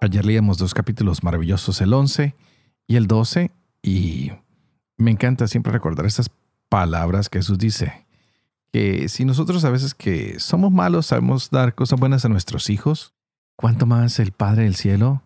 Ayer leíamos dos capítulos maravillosos, el 11 y el 12, y me encanta siempre recordar estas palabras que Jesús dice, que si nosotros a veces que somos malos sabemos dar cosas buenas a nuestros hijos, ¿cuánto más el Padre del Cielo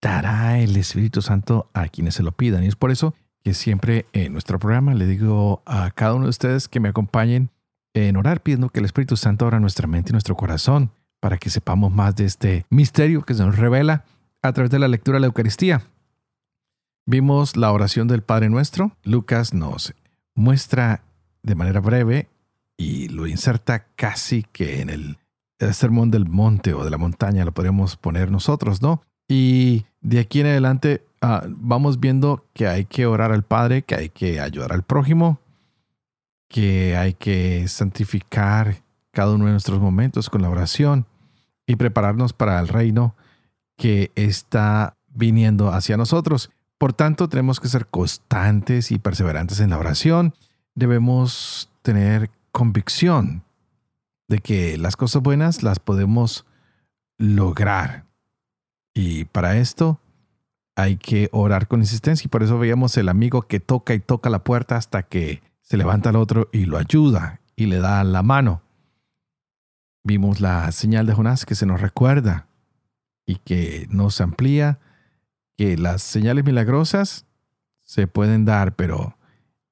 dará el Espíritu Santo a quienes se lo pidan? Y es por eso que siempre en nuestro programa le digo a cada uno de ustedes que me acompañen en orar pidiendo que el Espíritu Santo abra nuestra mente y nuestro corazón para que sepamos más de este misterio que se nos revela a través de la lectura de la Eucaristía. Vimos la oración del Padre Nuestro. Lucas nos muestra de manera breve y lo inserta casi que en el, sermón del monte o de la montaña, lo podríamos poner nosotros, ¿no? Y de aquí en adelante ah, vamos viendo que hay que orar al Padre, que hay que ayudar al prójimo, que hay que santificar cada uno de nuestros momentos con la oración y prepararnos para el reino que está viniendo hacia nosotros. Por tanto, tenemos que ser constantes y perseverantes en la oración. Debemos tener convicción de que las cosas buenas las podemos lograr. Y para esto hay que orar con insistencia. Y por eso veíamos el amigo que toca y toca la puerta hasta que se levanta el otro y lo ayuda y le da la mano. Vimos la señal de Jonás que se nos recuerda y que nos amplía que las señales milagrosas se pueden dar, pero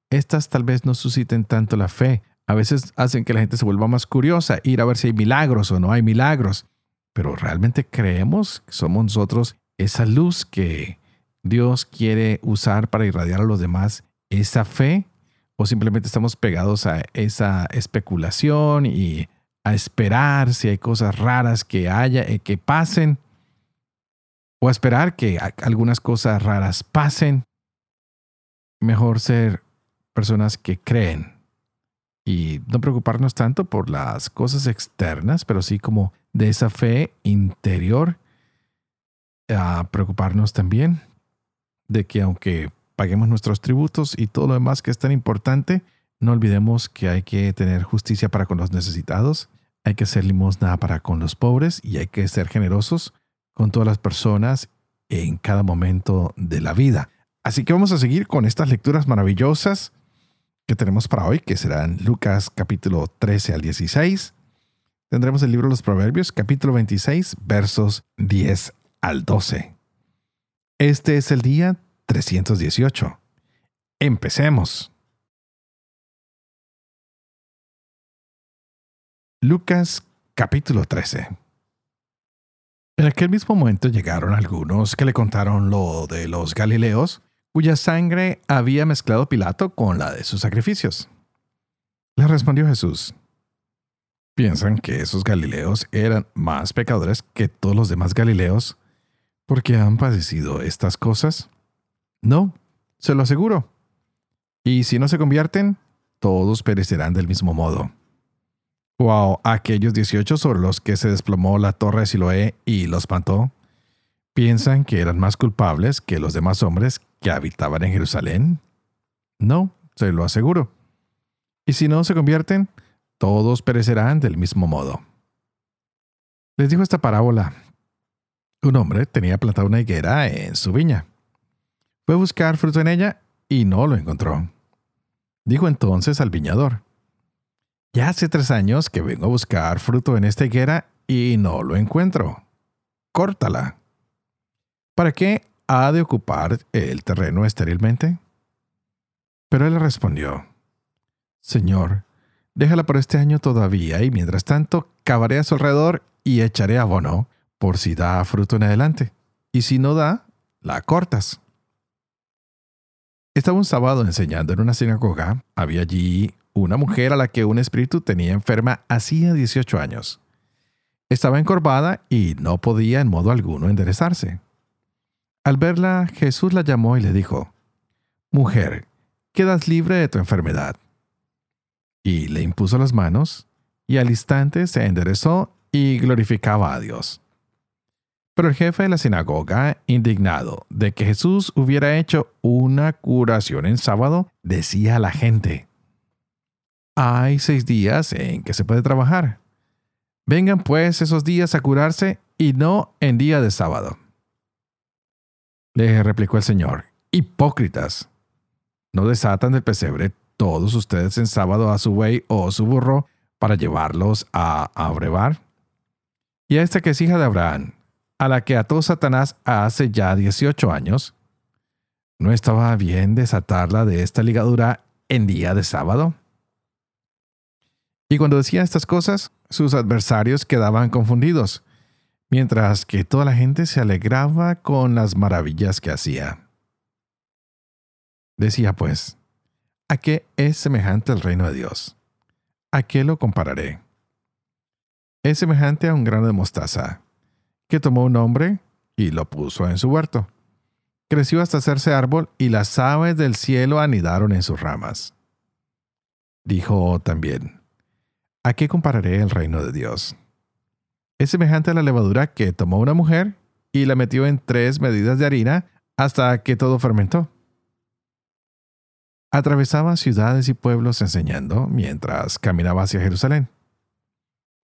estas tal vez no susciten tanto la fe. A veces hacen que la gente se vuelva más curiosa, ir a ver si hay milagros o no hay milagros. Pero realmente creemos que somos nosotros esa luz que Dios quiere usar para irradiar a los demás, esa fe, o simplemente estamos pegados a esa especulación y a esperar si hay cosas raras que haya, eh, que pasen, o a esperar que algunas cosas raras pasen. Mejor ser personas que creen y no preocuparnos tanto por las cosas externas, pero sí como de esa fe interior, a preocuparnos también de que aunque paguemos nuestros tributos y todo lo demás que es tan importante, no olvidemos que hay que tener justicia para con los necesitados, hay que hacer limosna para con los pobres y hay que ser generosos con todas las personas en cada momento de la vida. Así que vamos a seguir con estas lecturas maravillosas que tenemos para hoy, que serán Lucas capítulo 13 al 16. Tendremos el libro de los Proverbios capítulo 26 versos 10 al 12. Este es el día 318. Empecemos. Lucas capítulo 13 En aquel mismo momento llegaron algunos que le contaron lo de los Galileos, cuya sangre había mezclado Pilato con la de sus sacrificios. Le respondió Jesús, ¿piensan que esos Galileos eran más pecadores que todos los demás Galileos porque han padecido estas cosas? No, se lo aseguro. Y si no se convierten, todos perecerán del mismo modo a aquellos 18 sobre los que se desplomó la torre de Siloé y los mató, piensan que eran más culpables que los demás hombres que habitaban en Jerusalén? No, se lo aseguro. Y si no se convierten, todos perecerán del mismo modo. Les dijo esta parábola. Un hombre tenía plantada una higuera en su viña. Fue a buscar fruto en ella y no lo encontró. Dijo entonces al viñador, ya hace tres años que vengo a buscar fruto en esta higuera y no lo encuentro. Córtala. ¿Para qué ha de ocupar el terreno estérilmente? Pero él respondió, Señor, déjala por este año todavía y mientras tanto cavaré a su alrededor y echaré abono por si da fruto en adelante. Y si no da, la cortas. Estaba un sábado enseñando en una sinagoga. Había allí una mujer a la que un espíritu tenía enferma hacía 18 años. Estaba encorvada y no podía en modo alguno enderezarse. Al verla, Jesús la llamó y le dijo, Mujer, quedas libre de tu enfermedad. Y le impuso las manos, y al instante se enderezó y glorificaba a Dios. Pero el jefe de la sinagoga, indignado de que Jesús hubiera hecho una curación en sábado, decía a la gente, Hay seis días en que se puede trabajar. Vengan pues esos días a curarse y no en día de sábado. Le replicó el Señor, Hipócritas, ¿no desatan del pesebre todos ustedes en sábado a su buey o su burro para llevarlos a abrevar? Y a esta que es hija de Abraham, a la que ató Satanás hace ya 18 años, ¿no estaba bien desatarla de esta ligadura en día de sábado? Y cuando decía estas cosas, sus adversarios quedaban confundidos, mientras que toda la gente se alegraba con las maravillas que hacía. Decía pues, ¿a qué es semejante el reino de Dios? ¿A qué lo compararé? Es semejante a un grano de mostaza, que tomó un hombre y lo puso en su huerto. Creció hasta hacerse árbol y las aves del cielo anidaron en sus ramas. Dijo también, ¿a qué compararé el reino de Dios? Es semejante a la levadura que tomó una mujer y la metió en tres medidas de harina hasta que todo fermentó. Atravesaba ciudades y pueblos enseñando mientras caminaba hacia Jerusalén.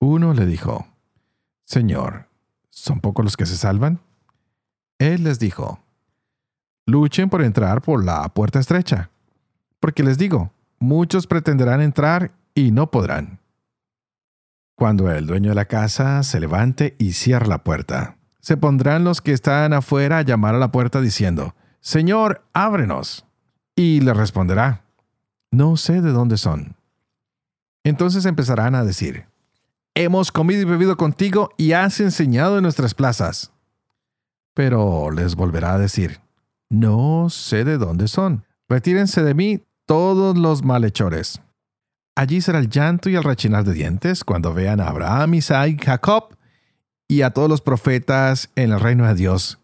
Uno le dijo, Señor, ¿son pocos los que se salvan? Él les dijo, luchen por entrar por la puerta estrecha, porque les digo, muchos pretenderán entrar y no podrán. Cuando el dueño de la casa se levante y cierre la puerta, se pondrán los que están afuera a llamar a la puerta diciendo, Señor, ábrenos. Y le responderá, no sé de dónde son. Entonces empezarán a decir, hemos comido y bebido contigo y has enseñado en nuestras plazas. Pero les volverá a decir, no sé de dónde son. Retírense de mí todos los malhechores. Allí será el llanto y el rechinar de dientes cuando vean a Abraham, Isaac Jacob y a todos los profetas en el reino de Dios,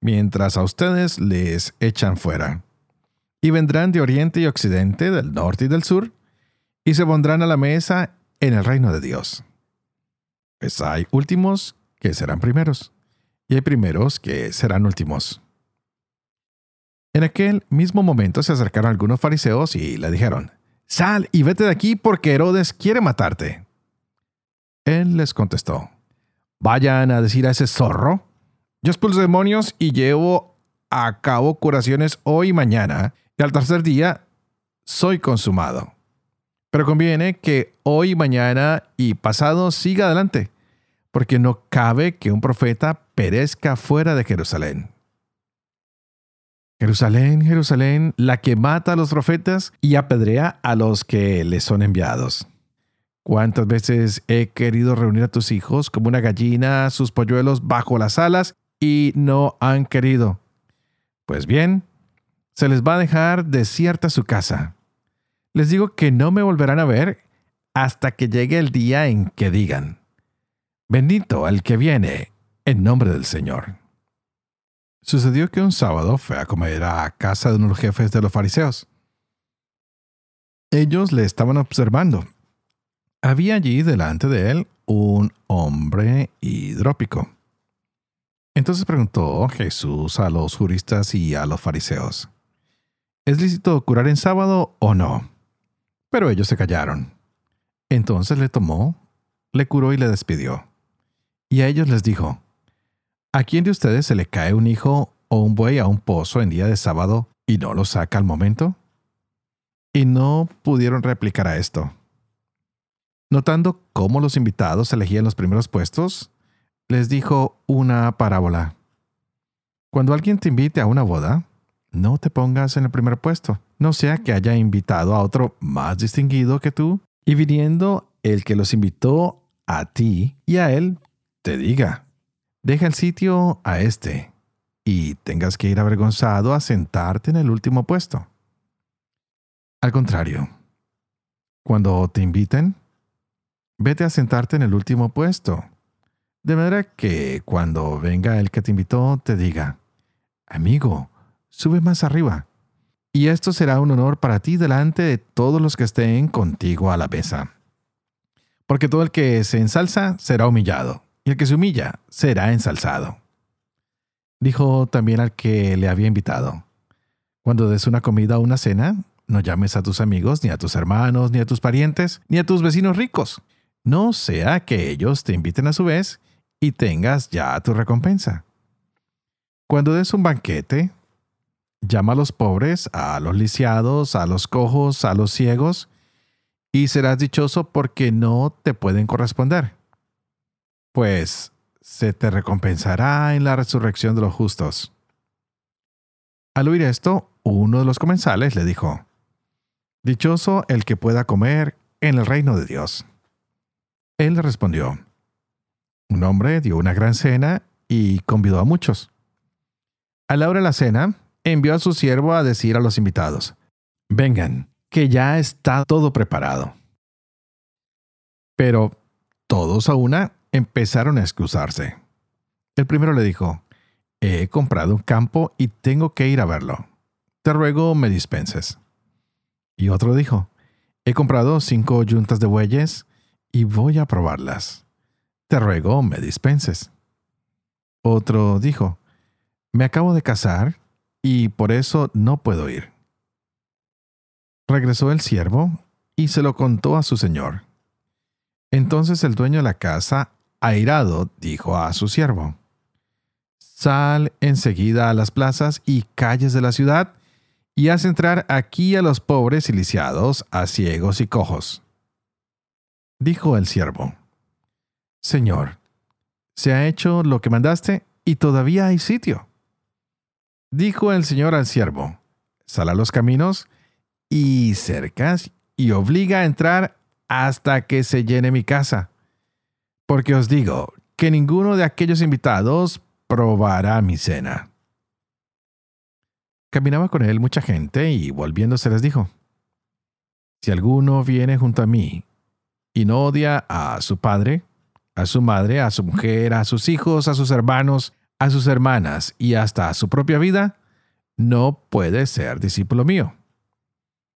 mientras a ustedes les echan fuera y vendrán de oriente y occidente, del norte y del sur, y se pondrán a la mesa en el reino de Dios. Pues hay últimos que serán primeros, y hay primeros que serán últimos. En aquel mismo momento se acercaron algunos fariseos y le dijeron, Sal y vete de aquí porque Herodes quiere matarte. Él les contestó, Vayan a decir a ese zorro, yo expulso demonios y llevo a cabo curaciones hoy y mañana, y al tercer día soy consumado. Pero conviene que hoy, mañana y pasado siga adelante, porque no cabe que un profeta perezca fuera de Jerusalén. Jerusalén, Jerusalén, la que mata a los profetas y apedrea a los que le son enviados. ¿Cuántas veces he querido reunir a tus hijos como una gallina sus polluelos bajo las alas y no han querido? Pues bien, se les va a dejar desierta su casa. Les digo que no me volverán a ver hasta que llegue el día en que digan, bendito el que viene en nombre del Señor. Sucedió que un sábado fue a comer a casa de unos jefes de los fariseos. Ellos le estaban observando. Había allí delante de él un hombre hidrópico. Entonces preguntó Jesús a los juristas y a los fariseos, ¿Es lícito curar en sábado o no? Pero ellos se callaron. Entonces le tomó, le curó y le despidió. Y a ellos les dijo, ¿A quién de ustedes se le cae un hijo o un buey a un pozo en día de sábado y no lo saca al momento? Y no pudieron replicar a esto. Notando cómo los invitados elegían los primeros puestos, les dijo una parábola. Cuando alguien te invite a una boda, no te pongas en el primer puesto, no sea que haya invitado a otro más distinguido que tú, y viniendo el que los invitó a ti y a él, te diga, deja el sitio a este, y tengas que ir avergonzado a sentarte en el último puesto. Al contrario, cuando te inviten, vete a sentarte en el último puesto, de manera que cuando venga el que te invitó te diga, Amigo, sube más arriba. Y esto será un honor para ti delante de todos los que estén contigo a la mesa. Porque todo el que se ensalza será humillado, y el que se humilla será ensalzado. Dijo también al que le había invitado, Cuando des una comida o una cena, no llames a tus amigos, ni a tus hermanos, ni a tus parientes, ni a tus vecinos ricos. No sea que ellos te inviten a su vez y tengas ya tu recompensa. Cuando des un banquete, llama a los pobres, a los lisiados, a los cojos, a los ciegos, y serás dichoso porque no te pueden corresponder. Pues se te recompensará en la resurrección de los justos. Al oír esto, uno de los comensales le dijo, Dichoso el que pueda comer en el reino de Dios. Él le respondió, Un hombre dio una gran cena y convidó a muchos. A la hora de la cena, envió a su siervo a decir a los invitados, Vengan, que ya está todo preparado. Pero todos a una empezaron a excusarse. El primero le dijo, He comprado un campo y tengo que ir a verlo. Te ruego me dispenses. Y otro dijo, He comprado cinco yuntas de bueyes y voy a probarlas. Te ruego me dispenses. Otro dijo, Me acabo de casar y por eso no puedo ir. Regresó el siervo y se lo contó a su señor. Entonces el dueño de la casa, airado, dijo a su siervo, Sal enseguida a las plazas y calles de la ciudad y haz entrar aquí a los pobres y lisiados, a ciegos y cojos. Dijo el siervo, Señor, se ha hecho lo que mandaste y todavía hay sitio. Dijo el Señor al siervo, Sal a los caminos y cercas y obliga a entrar hasta que se llene mi casa. Porque os digo que ninguno de aquellos invitados probará mi cena. Caminaba con él mucha gente y volviéndose les dijo, Si alguno viene junto a mí y no odia a su padre, a su madre, a su mujer, a sus hijos, a sus hermanos, a sus hermanas y hasta a su propia vida, no puede ser discípulo mío.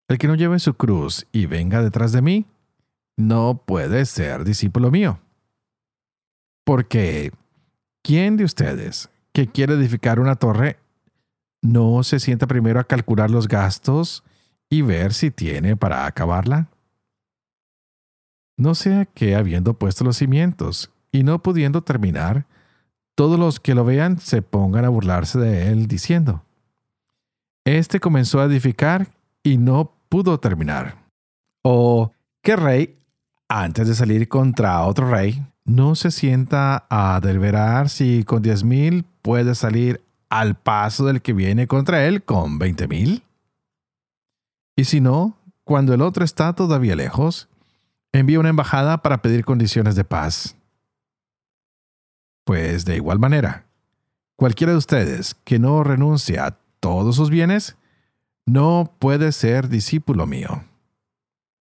El que no lleve su cruz y venga detrás de mí, no puede ser discípulo mío. Porque, ¿quién de ustedes que quiere edificar una torre no se sienta primero a calcular los gastos y ver si tiene para acabarla? No sea que habiendo puesto los cimientos y no pudiendo terminar, todos los que lo vean se pongan a burlarse de él diciendo, Este comenzó a edificar y no pudo terminar. O, ¿qué rey, antes de salir contra otro rey, no se sienta a deliberar si con diez mil puede salir al paso del que viene contra él con veinte mil? Y si no, cuando el otro está todavía lejos, envía una embajada para pedir condiciones de paz. Pues de igual manera, cualquiera de ustedes que no renuncie a todos sus bienes, no puede ser discípulo mío.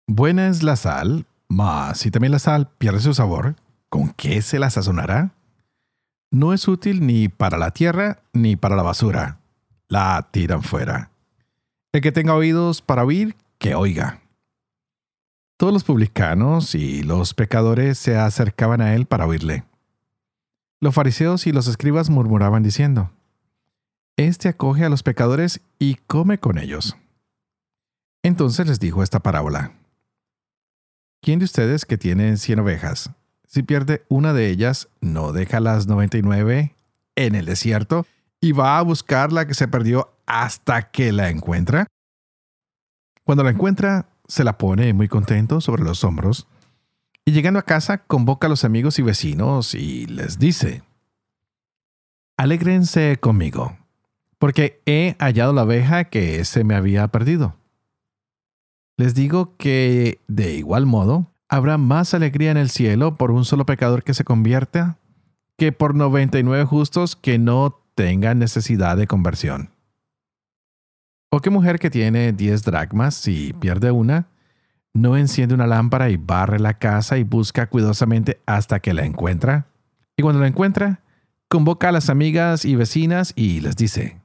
Buena es la sal, mas si también la sal pierde su sabor, ¿con qué se la sazonará? No es útil ni para la tierra ni para la basura. La tiran fuera. El que tenga oídos para oír, que oiga. Todos los publicanos y los pecadores se acercaban a él para oírle. Los fariseos y los escribas murmuraban diciendo, este acoge a los pecadores y come con ellos. Entonces les dijo esta parábola. ¿Quién de ustedes que tiene cien ovejas, si pierde una de ellas, no deja las noventa y nueve en el desierto y va a buscar la que se perdió hasta que la encuentra? Cuando la encuentra, se la pone muy contento sobre los hombros y llegando a casa convoca a los amigos y vecinos y les dice, Alégrense conmigo porque he hallado la abeja que se me había perdido. Les digo que, de igual modo, habrá más alegría en el cielo por un solo pecador que se convierta que por 99 justos que no tengan necesidad de conversión. ¿O qué mujer que tiene 10 dracmas y pierde una, no enciende una lámpara y barre la casa y busca cuidadosamente hasta que la encuentra? Y cuando la encuentra, convoca a las amigas y vecinas y les dice,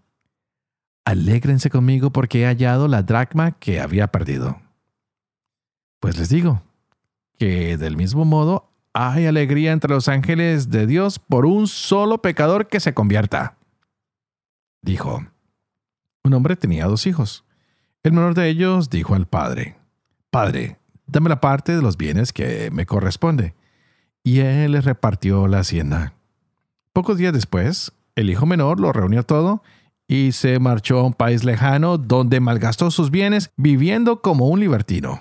alégrense conmigo porque he hallado la dracma que había perdido. Pues les digo que del mismo modo hay alegría entre los ángeles de Dios por un solo pecador que se convierta. Dijo, un hombre tenía dos hijos. El menor de ellos dijo al padre, Padre, dame la parte de los bienes que me corresponde. Y él les repartió la hacienda. Pocos días después, el hijo menor lo reunió todo y se marchó a un país lejano donde malgastó sus bienes viviendo como un libertino.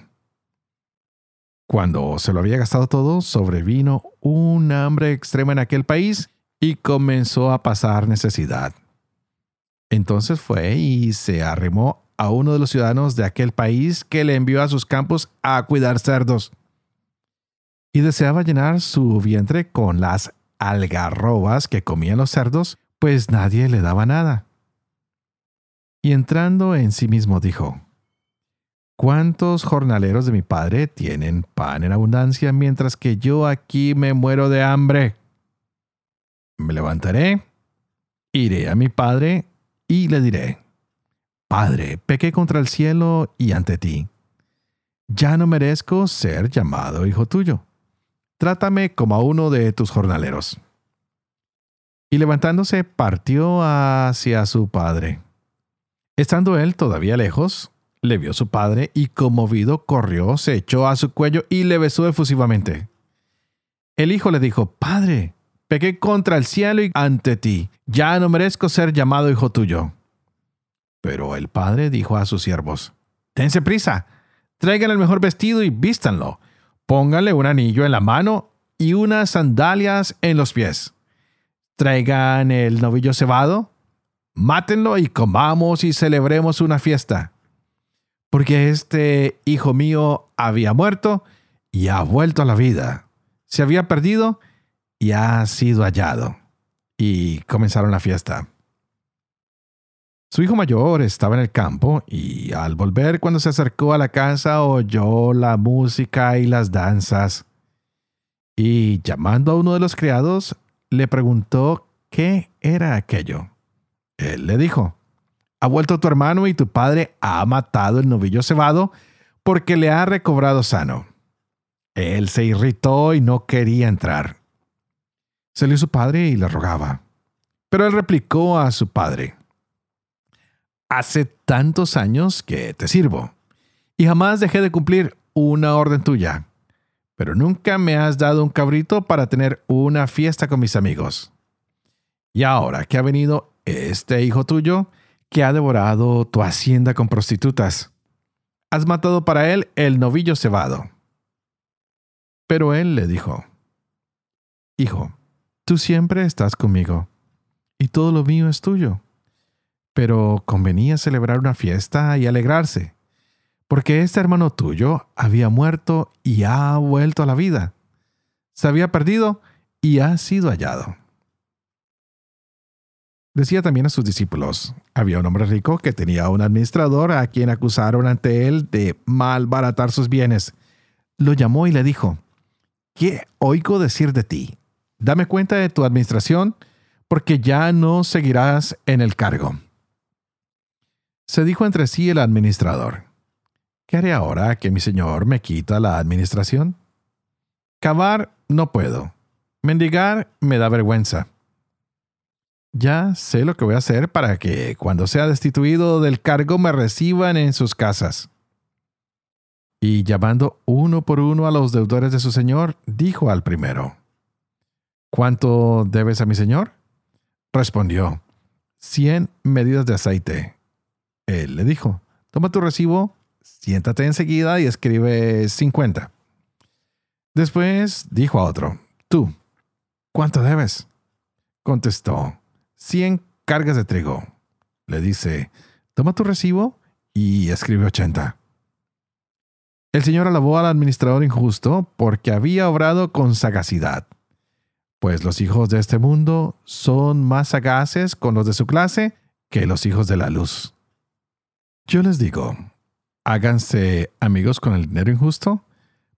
Cuando se lo había gastado todo, sobrevino un hambre extrema en aquel país y comenzó a pasar necesidad. Entonces fue y se arrimó a uno de los ciudadanos de aquel país que le envió a sus campos a cuidar cerdos. Y deseaba llenar su vientre con las algarrobas que comían los cerdos, pues nadie le daba nada. Y entrando en sí mismo dijo, ¿Cuántos jornaleros de mi padre tienen pan en abundancia mientras que yo aquí me muero de hambre? Me levantaré, iré a mi padre y le diré, Padre, pequé contra el cielo y ante ti. Ya no merezco ser llamado hijo tuyo. Trátame como a uno de tus jornaleros. Y levantándose partió hacia su padre. Estando él todavía lejos, le vio su padre y conmovido corrió, se echó a su cuello y le besó efusivamente. El hijo le dijo, Padre, pequé contra el cielo y ante ti, ya no merezco ser llamado hijo tuyo. Pero el padre dijo a sus siervos, Tense prisa, traigan el mejor vestido y vístanlo, pónganle un anillo en la mano y unas sandalias en los pies. Traigan el novillo cebado mátenlo y comamos y celebremos una fiesta. Porque este hijo mío había muerto y ha vuelto a la vida. Se había perdido y ha sido hallado. Y comenzaron la fiesta. Su hijo mayor estaba en el campo y al volver cuando se acercó a la casa oyó la música y las danzas. Y llamando a uno de los criados, le preguntó qué era aquello. Él le dijo, ha vuelto tu hermano y tu padre ha matado el novillo cebado porque le ha recobrado sano. Él se irritó y no quería entrar. Salió su padre y le rogaba. Pero él replicó a su padre, Hace tantos años que te sirvo, y jamás dejé de cumplir una orden tuya, pero nunca me has dado un cabrito para tener una fiesta con mis amigos. Y ahora que ha venido este hijo tuyo que ha devorado tu hacienda con prostitutas. Has matado para él el novillo cebado. Pero él le dijo, Hijo, tú siempre estás conmigo, y todo lo mío es tuyo. Pero convenía celebrar una fiesta y alegrarse, porque este hermano tuyo había muerto y ha vuelto a la vida. Se había perdido y ha sido hallado. Decía también a sus discípulos, había un hombre rico que tenía un administrador a quien acusaron ante él de malbaratar sus bienes. Lo llamó y le dijo, ¿qué oigo decir de ti? Dame cuenta de tu administración, porque ya no seguirás en el cargo. Se dijo entre sí el administrador, ¿qué haré ahora que mi señor me quita la administración? Cavar no puedo. Mendigar me da vergüenza ya sé lo que voy a hacer para que cuando sea destituido del cargo me reciban en sus casas. Y llamando uno por uno a los deudores de su señor, dijo al primero, ¿Cuánto debes a mi señor? Respondió, cien medidas de aceite. Él le dijo, toma tu recibo, siéntate enseguida y escribe cincuenta. Después dijo a otro, tú, ¿cuánto debes? Contestó, 100 cargas de trigo. Le dice, toma tu recibo y escribe 80. El Señor alabó al administrador injusto porque había obrado con sagacidad, pues los hijos de este mundo son más sagaces con los de su clase que los hijos de la luz. Yo les digo, háganse amigos con el dinero injusto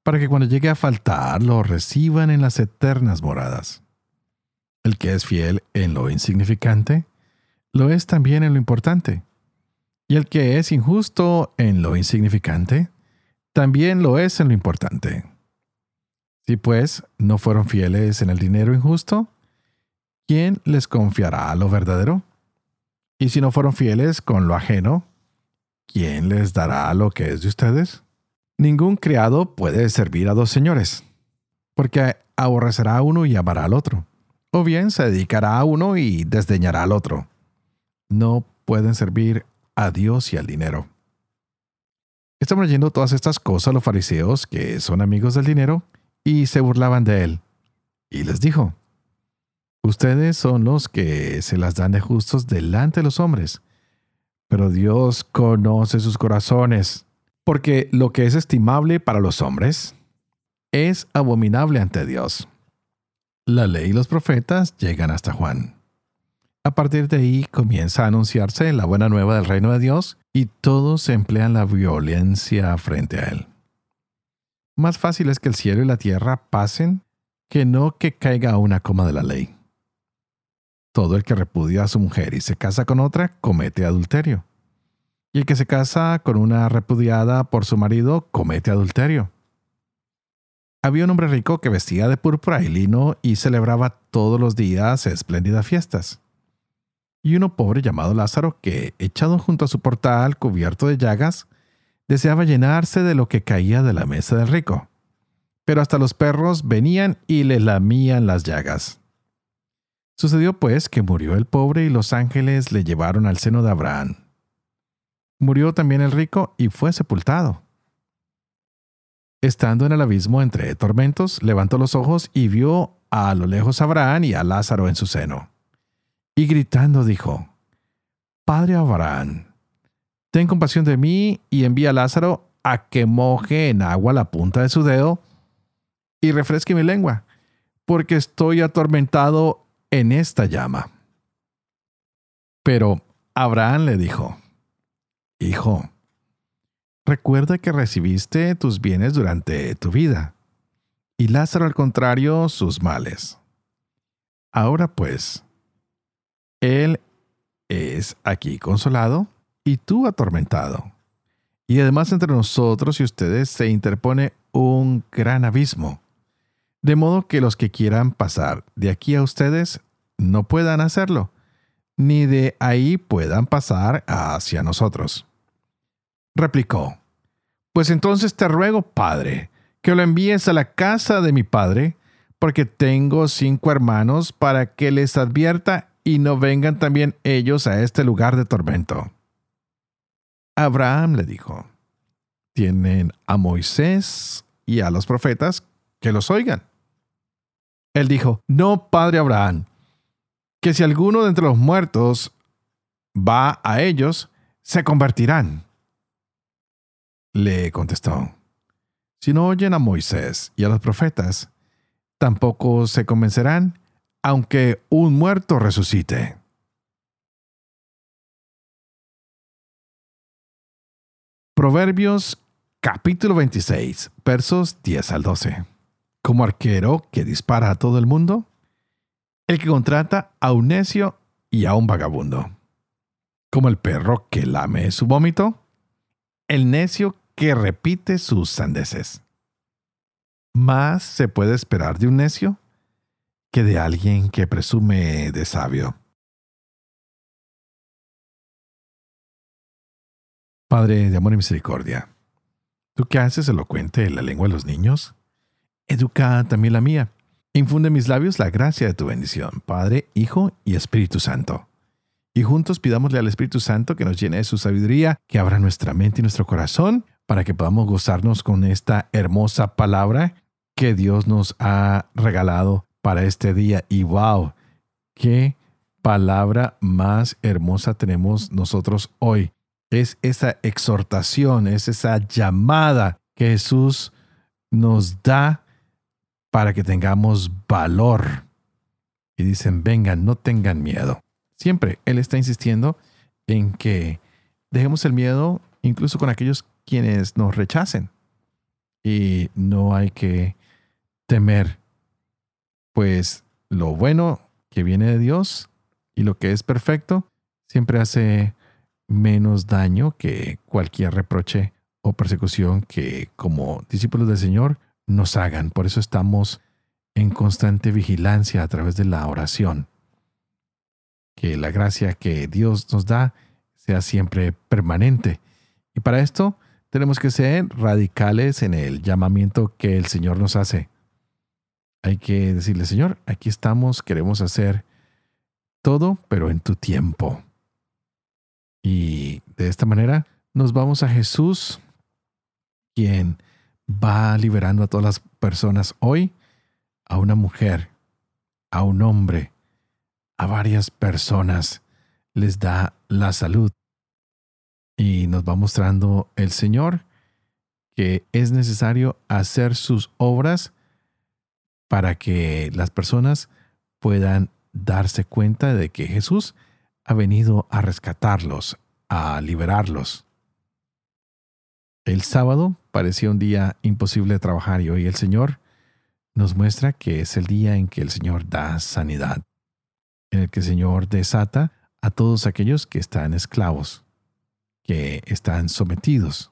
para que cuando llegue a faltar lo reciban en las eternas moradas. El que es fiel en lo insignificante, lo es también en lo importante. Y el que es injusto en lo insignificante, también lo es en lo importante. Si pues no fueron fieles en el dinero injusto, ¿quién les confiará lo verdadero? Y si no fueron fieles con lo ajeno, ¿quién les dará lo que es de ustedes? Ningún criado puede servir a dos señores, porque aborrecerá a uno y amará al otro, o bien se dedicará a uno y desdeñará al otro. No pueden servir a Dios y al dinero. Estaban leyendo todas estas cosas los fariseos, que son amigos del dinero, y se burlaban de él. Y les dijo, Ustedes son los que se las dan de justos delante de los hombres, pero Dios conoce sus corazones, porque lo que es estimable para los hombres es abominable ante Dios. La ley y los profetas llegan hasta Juan. A partir de ahí comienza a anunciarse la buena nueva del reino de Dios y todos emplean la violencia frente a él. Más fácil es que el cielo y la tierra pasen que no que caiga una coma de la ley. Todo el que repudia a su mujer y se casa con otra comete adulterio. Y el que se casa con una repudiada por su marido comete adulterio. Había un hombre rico que vestía de púrpura y lino y celebraba todos los días espléndidas fiestas. Y uno pobre llamado Lázaro que, echado junto a su portal cubierto de llagas, deseaba llenarse de lo que caía de la mesa del rico. Pero hasta los perros venían y le lamían las llagas. Sucedió pues que murió el pobre y los ángeles le llevaron al seno de Abraham. Murió también el rico y fue sepultado. Estando en el abismo entre tormentos, levantó los ojos y vio a lo lejos a Abraham y a Lázaro en su seno. Y gritando dijo, Padre Abraham, ten compasión de mí y envía a Lázaro a que moje en agua la punta de su dedo y refresque mi lengua, porque estoy atormentado en esta llama. Pero Abraham le dijo, Hijo, recuerda que recibiste tus bienes durante tu vida, y Lázaro al contrario sus males. Ahora pues, él es aquí consolado y tú atormentado. Y además entre nosotros y ustedes se interpone un gran abismo de modo que los que quieran pasar de aquí a ustedes no puedan hacerlo, ni de ahí puedan pasar hacia nosotros. Replicó, Pues entonces te ruego, Padre, que lo envíes a la casa de mi Padre, porque tengo cinco hermanos para que les advierta y no vengan también ellos a este lugar de tormento. Abraham le dijo, Tienen a Moisés y a los profetas que los oigan. Él dijo, no, padre Abraham, que si alguno de entre los muertos va a ellos, se convertirán. Le contestó, si no oyen a Moisés y a los profetas, tampoco se convencerán, aunque un muerto resucite. Proverbios capítulo 26, versos 10 al 12 como arquero que dispara a todo el mundo, el que contrata a un necio y a un vagabundo, como el perro que lame su vómito, el necio que repite sus sandeces. Más se puede esperar de un necio que de alguien que presume de sabio. Padre de amor y misericordia, ¿tú qué haces elocuente en la lengua de los niños? educa también la mía. Infunde en mis labios la gracia de tu bendición, Padre, Hijo y Espíritu Santo. Y juntos pidámosle al Espíritu Santo que nos llene de su sabiduría, que abra nuestra mente y nuestro corazón para que podamos gozarnos con esta hermosa palabra que Dios nos ha regalado para este día. Y wow, qué palabra más hermosa tenemos nosotros hoy. Es esa exhortación, es esa llamada que Jesús nos da para que tengamos valor. Y dicen, vengan, no tengan miedo. Siempre Él está insistiendo en que dejemos el miedo incluso con aquellos quienes nos rechacen. Y no hay que temer, pues lo bueno que viene de Dios y lo que es perfecto siempre hace menos daño que cualquier reproche o persecución que como discípulos del Señor nos hagan. Por eso estamos en constante vigilancia a través de la oración. Que la gracia que Dios nos da sea siempre permanente. Y para esto tenemos que ser radicales en el llamamiento que el Señor nos hace. Hay que decirle, Señor, aquí estamos, queremos hacer todo, pero en tu tiempo. Y de esta manera nos vamos a Jesús, quien va liberando a todas las personas hoy, a una mujer, a un hombre, a varias personas, les da la salud. Y nos va mostrando el Señor que es necesario hacer sus obras para que las personas puedan darse cuenta de que Jesús ha venido a rescatarlos, a liberarlos. El sábado parecía un día imposible de trabajar y hoy el Señor nos muestra que es el día en que el Señor da sanidad, en el que el Señor desata a todos aquellos que están esclavos, que están sometidos.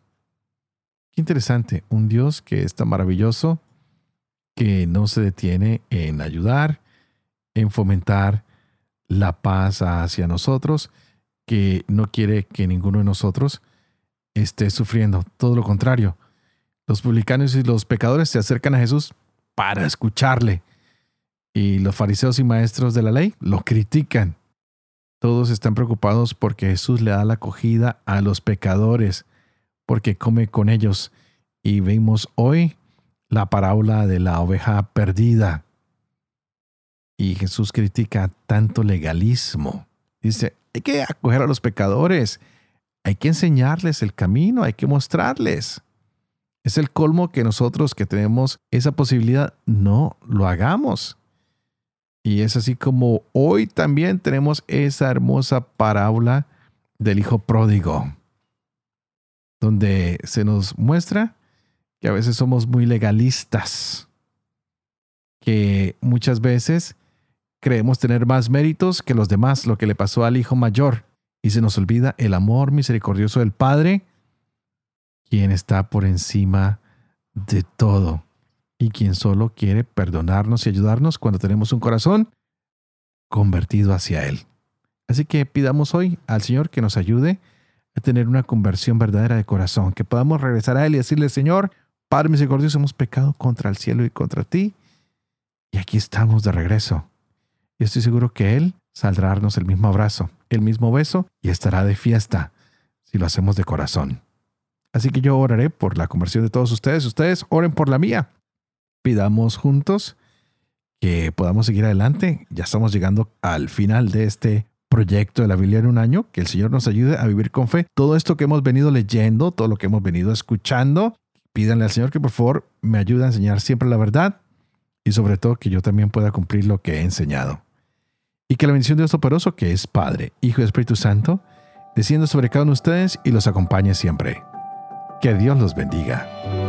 Qué interesante, un Dios que es tan maravilloso, que no se detiene en ayudar, en fomentar la paz hacia nosotros, que no quiere que ninguno de nosotros esté sufriendo. Todo lo contrario. Los publicanos y los pecadores se acercan a Jesús para escucharle. Y los fariseos y maestros de la ley lo critican. Todos están preocupados porque Jesús le da la acogida a los pecadores, porque come con ellos. Y vemos hoy la parábola de la oveja perdida. Y Jesús critica tanto legalismo. Dice, hay que acoger a los pecadores, hay que enseñarles el camino, hay que mostrarles. Es el colmo que nosotros que tenemos esa posibilidad no lo hagamos. Y es así como hoy también tenemos esa hermosa parábola del hijo pródigo, donde se nos muestra que a veces somos muy legalistas, que muchas veces creemos tener más méritos que los demás, lo que le pasó al hijo mayor, y se nos olvida el amor misericordioso del Padre, quien está por encima de todo y quien solo quiere perdonarnos y ayudarnos cuando tenemos un corazón convertido hacia Él. Así que pidamos hoy al Señor que nos ayude a tener una conversión verdadera de corazón, que podamos regresar a Él y decirle, Señor, Padre misericordioso, hemos pecado contra el cielo y contra ti, y aquí estamos de regreso. Y estoy seguro que Él saldrá a darnos el mismo abrazo, el mismo beso y estará de fiesta si lo hacemos de corazón. Así que yo oraré por la conversión de todos ustedes. Ustedes oren por la mía. Pidamos juntos que podamos seguir adelante. Ya estamos llegando al final de este proyecto de la Biblia en un año. Que el Señor nos ayude a vivir con fe. Todo esto que hemos venido leyendo, todo lo que hemos venido escuchando, pídanle al Señor que por favor me ayude a enseñar siempre la verdad y sobre todo que yo también pueda cumplir lo que he enseñado. Y que la bendición de Dios Toporoso, que es Padre, Hijo y Espíritu Santo, descienda sobre cada uno de ustedes y los acompañe siempre. Que Dios los bendiga.